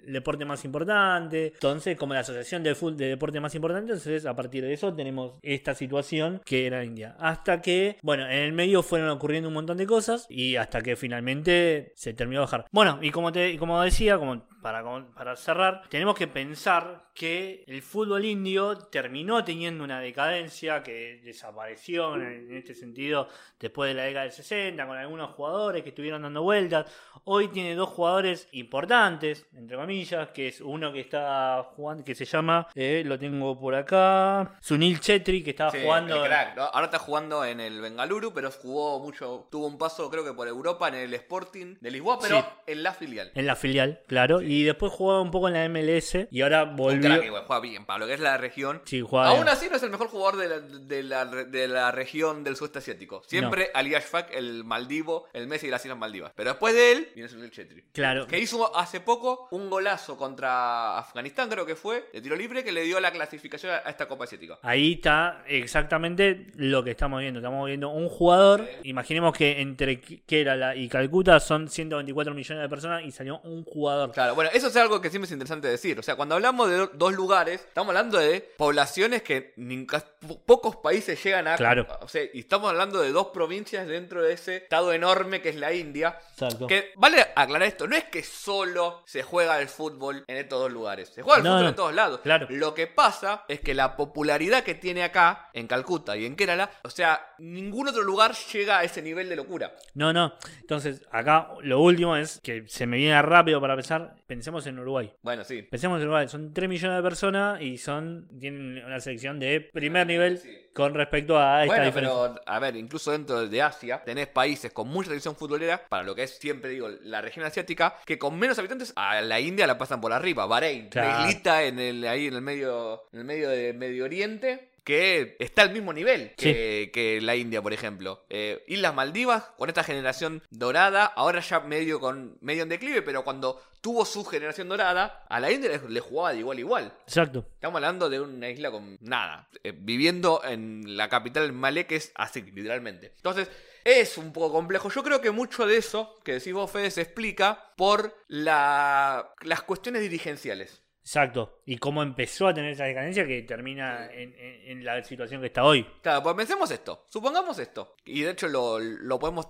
deporte más importante. Entonces, como la asociación de, fut- de deporte más importante, entonces a partir de eso tenemos esta situación que era India. Hasta que, bueno, en el medio fueron ocurriendo un montón de cosas y hasta que finalmente se terminó de bajar. Bueno, y como, te, como decía, como para, para cerrar, tenemos que pensar que el fútbol indio terminó teniendo una decadencia que desapareció en, en este sentido después de la década del 60, con algunos jugadores que estuvieron dando vueltas. Hoy tiene dos jugadores importantes, entre comillas, que es uno que está jugando, que se llama, eh, lo tengo por acá, Sunil Chetri, que estaba Sí, jugando... el crack, ¿no? Ahora está jugando en el Bengaluru, pero jugó mucho, tuvo un paso creo que por Europa en el Sporting de Lisboa, pero Sí. en la filial. En la filial, claro. Y después jugaba un poco en la MLS. Y ahora Un volvió. crack igual, juega bien, para lo que es la región. Sí, Aún bien. así no es el mejor jugador de la, de la, de la región del sudeste asiático. Siempre Ali Ashfaq, el Maldivo, el Messi de las Islas Maldivas. Pero después de él viene Sunil Chetri. Claro. Que hizo hace poco un golazo contra Afganistán, creo que fue, de tiro libre, que le dio la clasificación a esta Copa Asiática. Ahí está exactamente lo que estamos viendo. Estamos viendo un jugador. Imaginemos que entre Kerala y Calcuta son 124 millones de personas y salió un jugador. Claro, bueno, eso es algo que siempre es interesante decir. O sea, cuando hablamos de do- dos lugares, estamos hablando de poblaciones que ni- ca- po- pocos países llegan a. Claro. O sea, y estamos hablando de dos provincias dentro de ese estado enorme que es la India. Exacto. Que vale aclarar esto, no es que solo se juega el fútbol en estos dos lugares, se juega el No, fútbol no. en todos lados. Claro. Lo que pasa es que la popularidad que tiene acá, en Calcuta y en Kerala, o sea, ningún otro lugar llega a ese nivel de locura. No, no. Entonces, acá lo último es que se me viene rápido para pensar. Pensemos en Uruguay. Bueno, sí. Pensemos en Uruguay. Son 3 millones de personas y son tienen una selección de primer nivel con respecto a esta Bueno, diferencia. pero a ver, incluso dentro de Asia tenés países con mucha tradición futbolera, para lo que es siempre digo la región asiática, que con menos habitantes a la India la pasan por arriba. Bahrein, Claro. en el, ahí en el medio, en el medio de Medio Oriente. Que está al mismo nivel que, que la India, por ejemplo. Eh, Islas Maldivas, con esta generación dorada, ahora ya medio con medio en declive, pero cuando tuvo su generación dorada, a la India le, le jugaba de igual a igual. Exacto. Estamos hablando de una isla con nada, eh, viviendo en la capital Malé, que es así, literalmente. Entonces, es un poco complejo. Yo creo que mucho de eso que decís vos, Fede, se explica por la- las cuestiones dirigenciales. Exacto. Y cómo empezó a tener esa decadencia que termina en, en- en la situación que está hoy. Claro, pues pensemos esto, supongamos esto. Y de hecho lo, lo podemos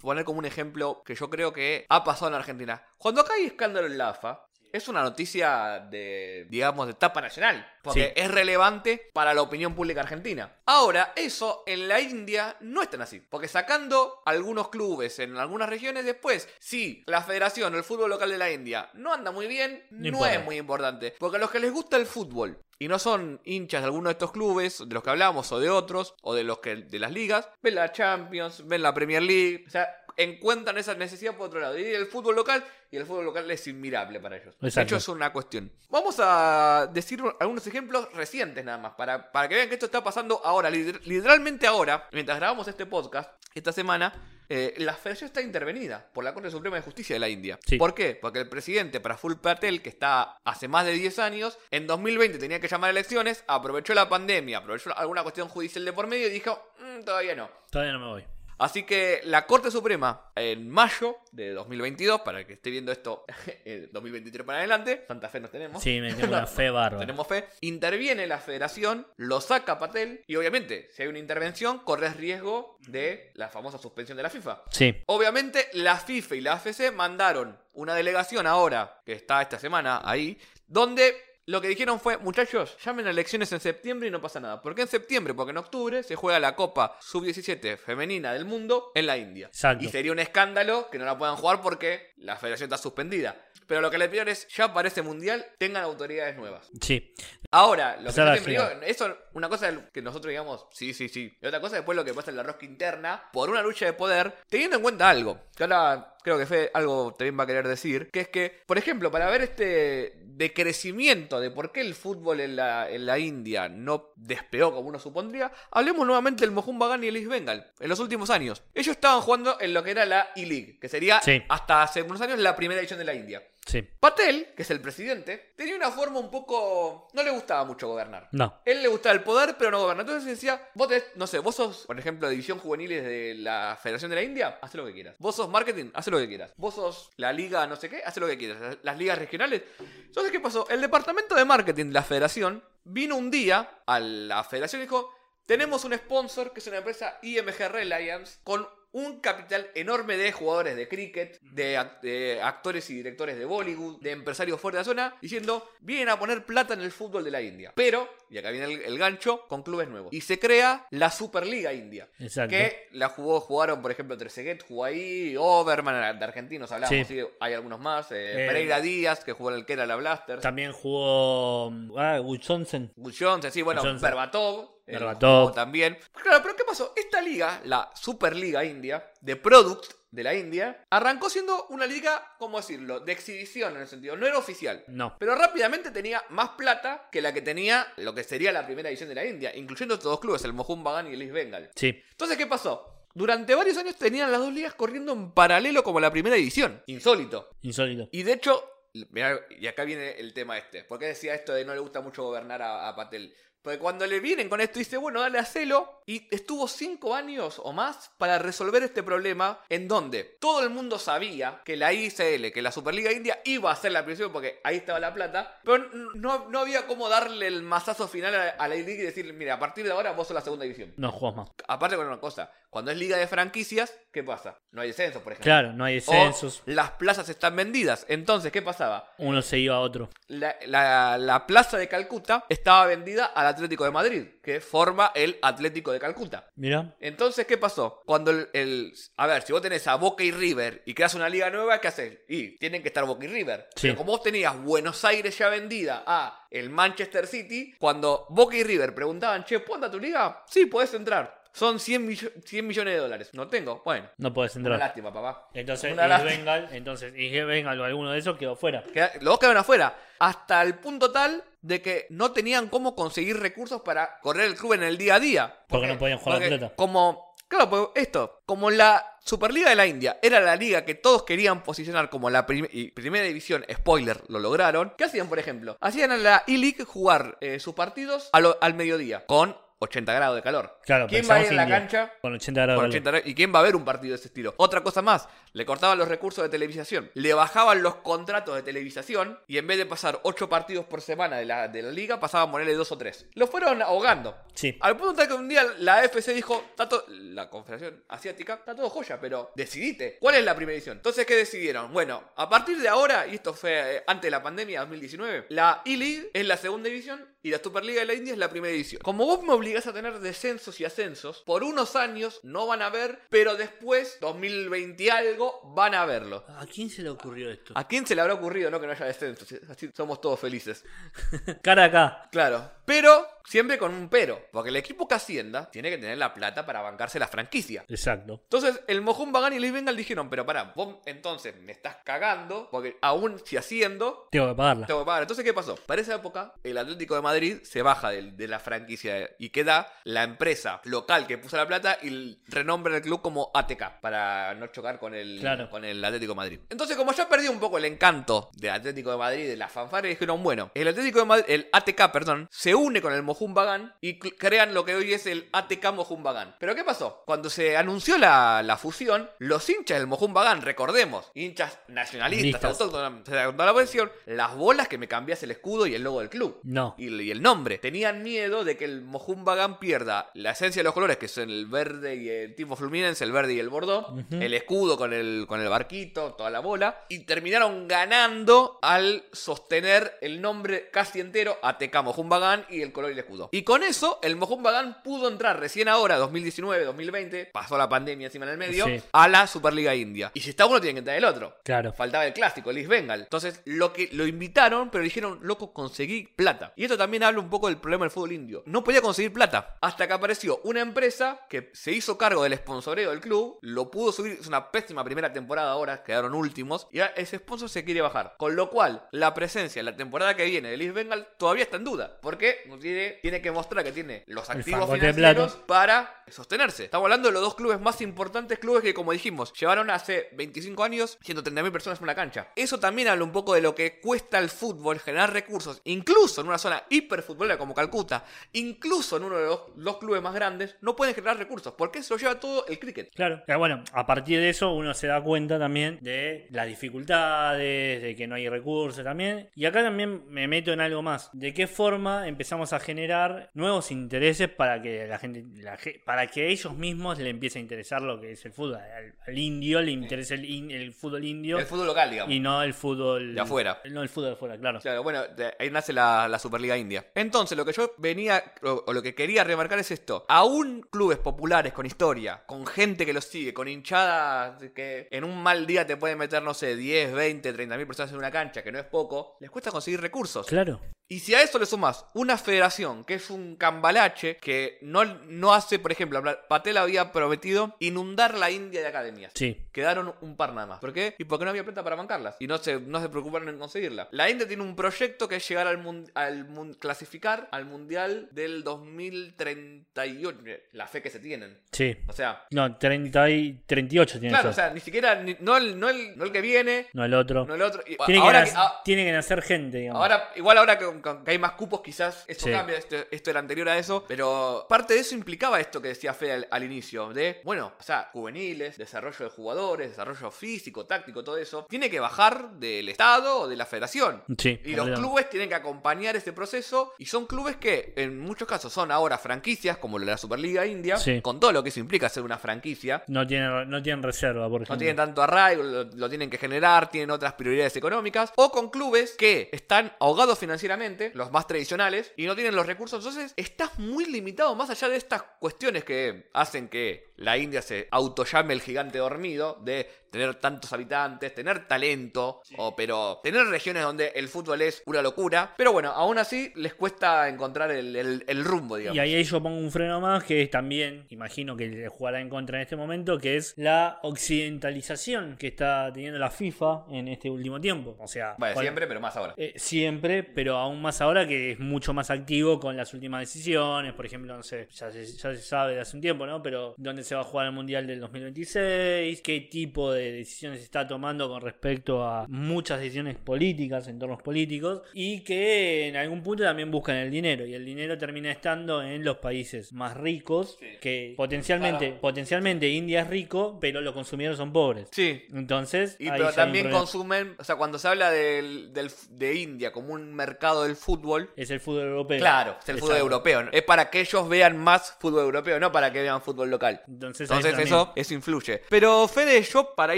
poner como un ejemplo que yo creo que ha pasado en Argentina. Cuando acá hay escándalo en la AFA, es una noticia de, digamos, de etapa nacional. Porque Sí. es relevante para la opinión pública argentina. Ahora, eso en la India no es tan así. Porque sacando algunos clubes en algunas regiones después, si la federación o el fútbol local de la India no anda muy bien, No no, es muy importante. Porque a los que les gusta el fútbol y no son hinchas de alguno de estos clubes, de los que hablamos, o de otros, o de los que de las ligas, ven la Champions, ven la Premier League. O sea, encuentran esa necesidad por otro lado. Y el fútbol local, y el fútbol local es inmirable para ellos. De Exacto. hecho, es una cuestión. Vamos a decir algunos ejemplos recientes nada más, para, para que vean que esto está pasando ahora, liter- literalmente ahora, mientras grabamos este podcast, esta semana. Eh, la federación está intervenida por la Corte Suprema de Justicia de la India. Sí. ¿Por qué? Porque el presidente Praful Patel, que está hace más de 10 años, en 2020 tenía que llamar a elecciones, aprovechó la pandemia, aprovechó alguna cuestión judicial de por medio y dijo, "Mm, todavía no. Todavía no me voy. Así que la Corte Suprema, en mayo de 2022, para el que esté viendo esto eh, 2023 para adelante, Santa Fe no tenemos. Sí, me tengo una fe bárbara. Tenemos fe. Interviene la federación, lo saca a Patel y obviamente, si hay una intervención, corres riesgo de la famosa suspensión de la FIFA. Sí, Obviamente, la FIFA y la AFC mandaron una delegación ahora, que está esta semana ahí, donde lo que dijeron fue, muchachos, llamen a elecciones en septiembre y no pasa nada. ¿Por qué en septiembre? Porque en octubre se juega la Copa Sub-17 femenina del mundo en la India. Exacto. Y sería un escándalo que no la puedan jugar porque la federación está suspendida. Pero lo que le pidieron es, ya para ese mundial, tengan autoridades nuevas. sí. Ahora, lo que Esa yo eso, una cosa es que nosotros digamos, sí, sí, sí. Y otra cosa después lo que pasa en la rosca interna, por una lucha de poder, teniendo en cuenta algo, que ahora creo que Fede algo también va a querer decir, que es que, por ejemplo, para ver este decrecimiento de por qué el fútbol en la, en la India no despegó como uno supondría, hablemos nuevamente del Mohun Bagan y el East Bengal, en los últimos años. Ellos estaban jugando en lo que era la E-League, que sería Sí. hasta hace unos años la primera edición de la India. Sí. Patel, que es el presidente, tenía una forma un poco... no le gustaba mucho gobernar. No. Él le gustaba el poder, pero no goberna. Entonces decía, vos tenés, no sé, vos sos, por ejemplo, división juveniles de la Federación de la India, haz lo que quieras. Vos sos marketing, haz lo que quieras. Vos sos la liga no sé qué, haz lo que quieras. Las- Las ligas regionales. Entonces, ¿qué pasó? El departamento de marketing de la federación vino un día a la federación y dijo, tenemos un sponsor que es una empresa IMG Reliance con un capital enorme de jugadores de cricket, de, de actores y directores de Bollywood, de empresarios fuera de la zona, diciendo, vienen a poner plata en el fútbol de la India. Pero, y acá viene el, el gancho, con clubes nuevos. Y se crea la Superliga India. Exacto. Que la jugó, jugaron, por ejemplo, Trezeguet jugó ahí, Overman, de argentinos hablamos, Sí. sí, hay algunos más, eh, Eh, Pereira Díaz, que jugó en el que era la Blasters, También jugó. Ah, Johnson. Johnson, sí, bueno. Berbatov, jugó también. Claro, pero ¿qué pasó? Esta liga, la Superliga India, de Product de la India, arrancó siendo una liga, ¿cómo decirlo?, de exhibición en el sentido, no era oficial. No. Pero rápidamente tenía más plata que la que tenía lo que sería la primera edición de la India, incluyendo estos dos clubes, el Mohun Bagan y el East Bengal. Sí. Entonces, ¿qué pasó? Durante varios años tenían las dos ligas corriendo en paralelo como la primera edición. Insólito. Insólito. Y de hecho, mirá, y acá viene el tema este. ¿Por qué decía esto de no le gusta mucho gobernar a, a Patel? Porque cuando le vienen con esto, dice, bueno, dale, hacelo. Y estuvo cinco años o más para resolver este problema en donde todo el mundo sabía que la ICL, que la Superliga India, iba a ser la prisión porque ahí estaba la plata. Pero no, no había cómo darle el mazazo final a, a la Liga y decirle, mira, a partir de ahora vos sos la segunda división. No jugás más. Aparte con una cosa, cuando es liga de franquicias, ¿qué pasa? No hay descenso, por ejemplo. Claro, no hay O descensos. las plazas están vendidas. Entonces, ¿qué pasaba? Uno se iba a otro. La, la- la plaza de Calcuta estaba vendida al Atlético de Madrid, que forma el Atlético de Calcuta. Mira. Entonces, ¿qué pasó? Cuando el, el- A ver, si vos tenés a Boca y River y creas una liga nueva, ¿qué haces? Y tienen que estar Boca y River. Sí. Pero como vos tenías Buenos Aires ya vendida a el Manchester City, cuando Boca y River preguntaban, che, ¿puedo a tu liga? Sí, podés entrar. Son 100, millo- 100 millones de dólares. No tengo. Bueno, No una entrar. lástima, papá. Entonces, Una East lástima. Bengal, entonces, East Bengal o alguno de esos quedó fuera. Queda- los dos quedaron afuera. Hasta el punto tal de que no tenían cómo conseguir recursos para correr el club en el día a día. Porque no podían jugar la porque pelota. Como, claro, pues esto, como la Superliga de la India era la liga que todos querían posicionar como la prim- y primera división, spoiler, lo lograron. ¿Qué hacían, por ejemplo? Hacían a la E-League jugar eh, sus partidos a lo- al mediodía, con 80 grados de calor. Claro, ¿Quién va a ir a la India. cancha? Con 80 grados. Con de 80 grados. ¿Y quién va a ver un partido de ese estilo? Otra cosa más, le cortaban los recursos de televisación, le bajaban los contratos de televisación y en vez de pasar 8 partidos por semana de la, de la liga, pasaban a ponerle 2 o 3. Lo fueron ahogando. Sí. Al punto tal que un día la AFC dijo, "Está to- la Confederación Asiática, está todo joya, pero decidite, ¿cuál es la primera edición? Entonces, ¿qué decidieron? Bueno, a partir de ahora, y esto fue eh, antes de la pandemia, 2019, la E-League es la segunda división y la Superliga de la India es la primera edición. Como vos me obligás a tener descensos y ascensos, por unos años no van a ver, pero después, 2020 y algo, van a verlo. ¿A quién se le ocurrió esto? ¿A quién se le habrá ocurrido no que no haya descensos? Así somos todos felices. Cara acá. Claro. Pero siempre con un pero, porque el equipo que ascienda tiene que tener la plata para bancarse la franquicia. Exacto. Entonces, el Mohun Bagan y Luis Bengal dijeron, pero pará, vos entonces me estás cagando, porque aún si haciendo, Tengo que pagarla. tengo que pagar. Entonces, ¿qué pasó? Para esa época, el Atlético de Madrid se baja de, de la franquicia y queda la empresa local que puso la plata y renombra el club como ATK, para no chocar con el, Claro. con el Atlético de Madrid. Entonces, como ya perdí un poco el encanto del Atlético de Madrid, de la fanfare, dijeron, bueno, el Atlético de Madrid, el ATK, perdón, se une con el Mohun Bagan y crean lo que hoy es el ATK Mohun Bagan. Pero ¿qué pasó? Cuando se anunció la, la fusión, los hinchas del Mohun Bagan, recordemos, hinchas nacionalistas, Listas. autóctonos, se la versión, las bolas que me cambias el escudo y el logo del club. No. Y, y el nombre. Tenían miedo de que el Mohun Bagan pierda la esencia de los colores, que son el verde y el tipo Fluminense, el verde y el bordó, Ujú. el escudo con el, con el barquito, toda la bola, y terminaron ganando al sostener el nombre casi entero ATK Mohun Bagan y el color y el escudo. Y con eso, el Mohun Bagan pudo entrar recién ahora, 2019, 2020, pasó la pandemia encima en el medio, Sí. a la Superliga India. Y si está uno, tiene que entrar el otro. Claro. Faltaba el clásico, el East Bengal. Entonces, lo que lo invitaron, pero dijeron, loco, conseguí plata. Y esto también habla un poco del problema del fútbol indio. No podía conseguir plata. Hasta que apareció una empresa que se hizo cargo del sponsoreo del club, lo pudo subir. Es una pésima primera temporada ahora, quedaron últimos. Y ese sponsor se quiere bajar. Con lo cual, la presencia en la temporada que viene del East Bengal todavía está en duda. Porque tiene, tiene que mostrar que tiene los activos de financieros para sostenerse. Estamos hablando de los dos clubes más importantes, clubes que, como dijimos, llevaron hace 25 años 130.000 personas en una cancha. Eso también habla un poco de lo que cuesta el fútbol generar recursos, incluso en una zona hiperfutbolera como Calcuta, incluso en uno de los, los clubes más grandes, no pueden generar recursos, porque se lo lleva todo el cricket. Claro. Pero bueno, a partir de eso uno se da cuenta también de las dificultades, de que no hay recursos también. Y acá también me meto en algo más. ¿De qué forma empezamos a generar nuevos intereses para que la gente, la para que ellos mismos le empiece a interesar lo que es el fútbol? Al, al indio le interesa el, in- el fútbol indio El fútbol local, digamos. y no el fútbol De afuera. No el fútbol de afuera, claro. Claro, bueno, ahí nace la, la Superliga India. Entonces, lo que yo venía, o, o lo que quería remarcar es esto. Aún clubes populares con historia, con gente que los sigue, con hinchadas que en un mal día te pueden meter, no sé, 10, 20, 30 mil personas en una cancha, que no es poco, les cuesta conseguir recursos. Claro. Y si a eso le sumas una federación que es un cambalache que no, no hace, por ejemplo, Patel había prometido inundar la India de academias. Sí. Quedaron un par nada más. ¿Por qué? Y porque no había plata para bancarlas. Y no se, no se preocuparon en conseguirla. La India tiene un proyecto que es llegar al, mun- al mun- clasificar al Mundial del 2038. La fe que se tienen. Sí. O sea, No, 30 y 38 tiene claro, o sea, ni siquiera, ni- no, el, no, el, no el que viene, no el otro. no el otro. Y tiene, ahora que ah, tiene que nacer gente, digamos. Ahora, igual ahora que, que hay más cupos, quizás esto Sí. cambia, esto, esto era anterior a eso, pero parte de eso implicaba esto que decía Fede al, al inicio, de, bueno, o sea, juveniles, desarrollo de jugadores, desarrollo físico, táctico, todo eso, tiene que bajar del Estado o de la federación. Sí, Y los clubes tienen que acompañar ese proceso y son clubes que en muchos casos son ahora franquicias, como la Superliga India, Sí. con todo lo que eso implica ser una franquicia. No tienen, no tienen reserva, por ejemplo. No tienen tanto arraigo, lo, lo tienen que generar, tienen otras prioridades económicas. O con clubes que están ahogados financieramente, los más tradicionales, y no tienen los recursos. Entonces, estás muy limitado más allá de estas cuestiones que hacen que la India se autollame el gigante dormido, de tener tantos habitantes, tener talento, o, pero tener regiones donde el fútbol es una locura. Pero bueno, aún así les cuesta encontrar el, el- el rumbo, digamos. Y ahí yo pongo un freno más que es también, imagino que jugará en contra en este momento, que es la occidentalización que está teniendo la FIFA en este último tiempo. O sea, Bueno, cual- siempre, pero más ahora. eh, siempre, pero aún más ahora que es mucho más activo con las últimas decisiones. Por ejemplo, no sé, ya se, ya se sabe de hace un tiempo, ¿no? Pero dónde se va a jugar el Mundial del 2026, qué tipo de decisiones se está tomando con respecto a muchas decisiones políticas, entornos políticos, y que en algún punto también buscan el dinero. Y el dinero termina estando en los países más ricos, Sí. que potencialmente, potencialmente India es rico, pero los consumidores son pobres. Sí, Entonces, Y pero también consumen, o sea, cuando se habla del, del- de India como un mercado del fútbol, es el fútbol europeo. claro, es el fútbol europeo. Es para que ellos vean más fútbol europeo, no para que vean fútbol local. Entonces, eso, eso influye. Pero Fede, yo para para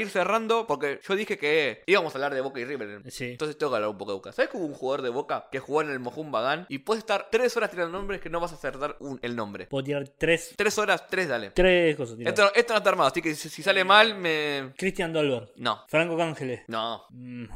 ir cerrando, porque yo dije que íbamos a hablar de Boca y River. Sí. Entonces tengo que hablar un poco de Boca. ¿Sabes que hubo un jugador de Boca que jugó en el Mojum Bagán y puedes estar tres horas tirando nombres que no vas a acertar un- el nombre? Puedo tirar tres, Tres horas, tres, dale. tres cosas. tirar. Esto, esto no está armado, así que si, si sale mal, me. Cristian Dolber. No, Franco Cángeles. no. Mm,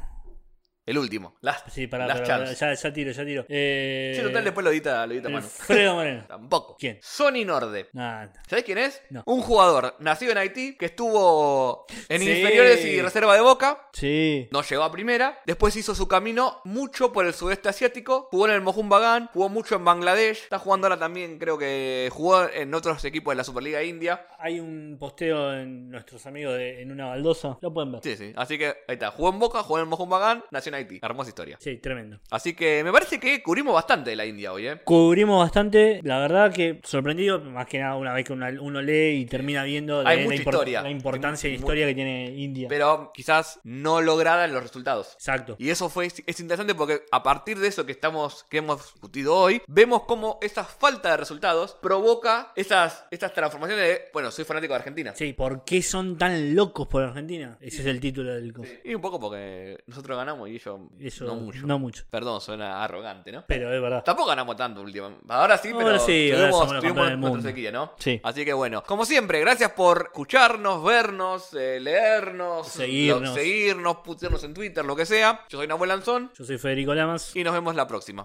El último. Last. sí, Last ya, ya tiro, ya tiro. Eh, Sí, total, después lo edita, lo edita mano. Alfredo Moreno. Tampoco. ¿Quién? Sonny Norde. Nah, ¿Sabés quién es? No. Un jugador nacido en Haití que estuvo en Sí. inferiores y reserva de Boca. sí. No llegó a primera. Después hizo su camino mucho por el sudeste asiático. Jugó en el Mohun Bagan. Jugó mucho en Bangladesh. Está jugando ahora también, creo que jugó en otros equipos de la Superliga India. Hay un posteo en nuestros amigos de, en una baldosa. Lo pueden ver. Sí, sí. Así que ahí está. Jugó en Boca, jugó en el Mohun Bagan. Nació en Haití. Hermosa historia. Sí, tremendo. Así que me parece que cubrimos bastante de la India hoy, ¿eh? Cubrimos bastante, la verdad que sorprendido, más que nada una vez que una- uno lee y termina viendo de Hay la, mucha impor- historia. la importancia y historia que tiene India. Pero quizás no lograda en los resultados. Exacto. Y eso fue es interesante porque a partir de eso que estamos que hemos discutido hoy, vemos cómo esa falta de resultados provoca esas estas transformaciones de, bueno, soy fanático de Argentina. Sí, ¿por qué son tan locos por Argentina? Ese es el título del coso. Y un poco porque nosotros ganamos y Eso no mucho. No mucho. Perdón, suena arrogante, ¿no? Pero es verdad. Tampoco ganamos tanto últimamente. Ahora sí, pero Ahora sí, tuvimos, mundo. sequía, ¿no? Sí. Así que bueno, como siempre, gracias por escucharnos, vernos, eh, leernos, Seguirnos. lo- seguirnos, putearnos en Twitter, lo que sea. Yo soy Nahuel Lanzón Yo soy Federico Lamas. y nos vemos la próxima.